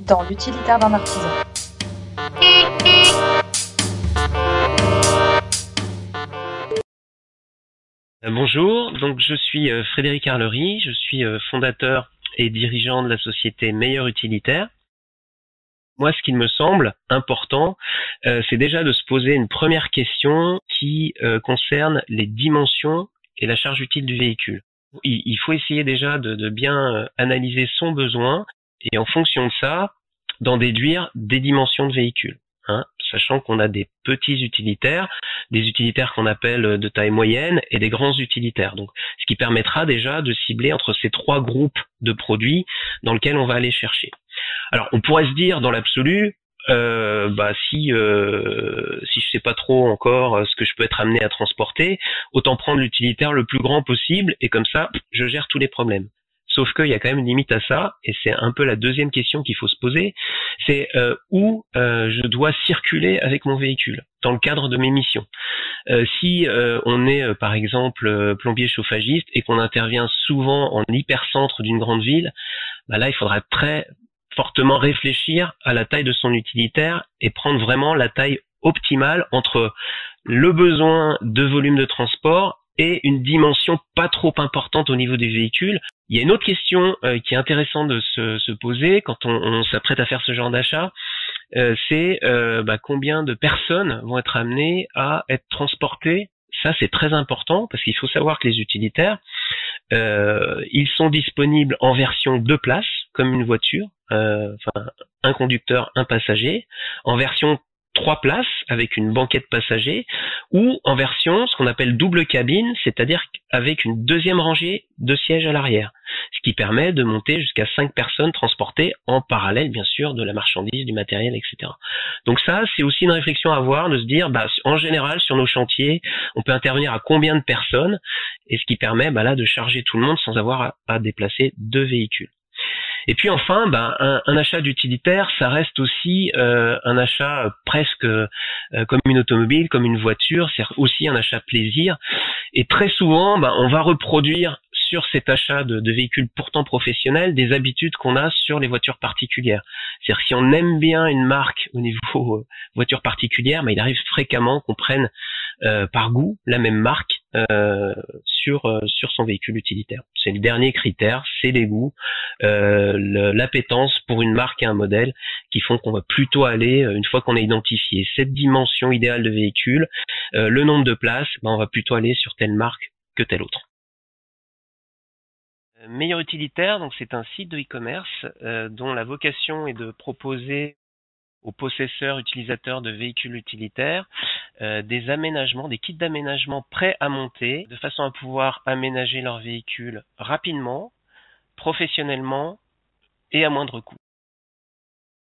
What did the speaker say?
dans l'utilitaire d'un artisan. Euh, bonjour, donc je suis euh, Frédéric Arlery, je suis euh, fondateur et dirigeant de la société Meilleur Utilitaire. Moi, ce qu'il me semble important, c'est déjà de se poser une première question qui concerne les dimensions et la charge utile du véhicule. Il, faut essayer déjà de bien analyser son besoin et en fonction de ça, d'en déduire des dimensions de véhicule. Hein, sachant qu'on a des petits utilitaires, des utilitaires qu'on appelle de taille moyenne et des grands utilitaires. Donc, ce qui permettra déjà de cibler entre ces trois groupes de produits dans lesquels on va aller chercher. Alors, on pourrait se dire dans l'absolu, euh, bah si euh, si je sais pas trop encore ce que je peux être amené à transporter, autant prendre l'utilitaire le plus grand possible et comme ça, je gère tous les problèmes. Sauf qu'il y a quand même une limite à ça, et c'est un peu la deuxième question qu'il faut se poser, c'est euh, où euh, je dois circuler avec mon véhicule dans le cadre de mes missions. Euh, si on est par exemple plombier chauffagiste et qu'on intervient souvent en hypercentre d'une grande ville, bah là il faudra très fortement réfléchir à la taille de son utilitaire et prendre vraiment la taille optimale entre le besoin de volume de transport et une dimension pas trop importante au niveau des véhicules. Il y a une autre question euh, qui est intéressante de se, poser quand on, s'apprête à faire ce genre d'achat, euh, c'est euh, bah, combien de personnes vont être amenées à être transportées. Ça, c'est très important parce qu'il faut savoir que les utilitaires, ils sont disponibles en version deux places, comme une voiture, enfin un conducteur, un passager, en version trois places avec une banquette passager ou en version ce qu'on appelle double cabine, c'est-à-dire avec une deuxième rangée de sièges à l'arrière, ce qui permet de monter jusqu'à cinq personnes transportées en parallèle bien sûr de la marchandise, du matériel, etc. Donc ça c'est aussi une réflexion à avoir de se dire bah, en général sur nos chantiers on peut intervenir à combien de personnes et ce qui permet bah, là de charger tout le monde sans avoir à déplacer deux véhicules. Et puis enfin, ben, un, achat d'utilitaire, ça reste aussi euh, un achat presque euh, comme une automobile, comme une voiture, c'est aussi un achat plaisir. Et très souvent, ben, on va reproduire sur cet achat de, de, véhicules pourtant professionnels des habitudes qu'on a sur les voitures particulières. C'est-à-dire si on aime bien une marque au niveau euh, voiture particulière, ben, il arrive fréquemment qu'on prenne euh, par goût la même marque euh, sur sur son véhicule utilitaire. C'est le dernier critère, c'est les goûts, l'appétence pour une marque et un modèle qui font qu'on va plutôt aller une fois qu'on a identifié cette dimension idéale de véhicule, le nombre de places, ben, on va plutôt aller sur telle marque que telle autre. Euh, Meilleur utilitaire, donc c'est un site de e-commerce euh, dont la vocation est de proposer aux possesseurs utilisateurs de véhicules utilitaires euh, des aménagements, des kits d'aménagement prêts à monter, de façon à pouvoir aménager leur véhicule rapidement, professionnellement et à moindre coût.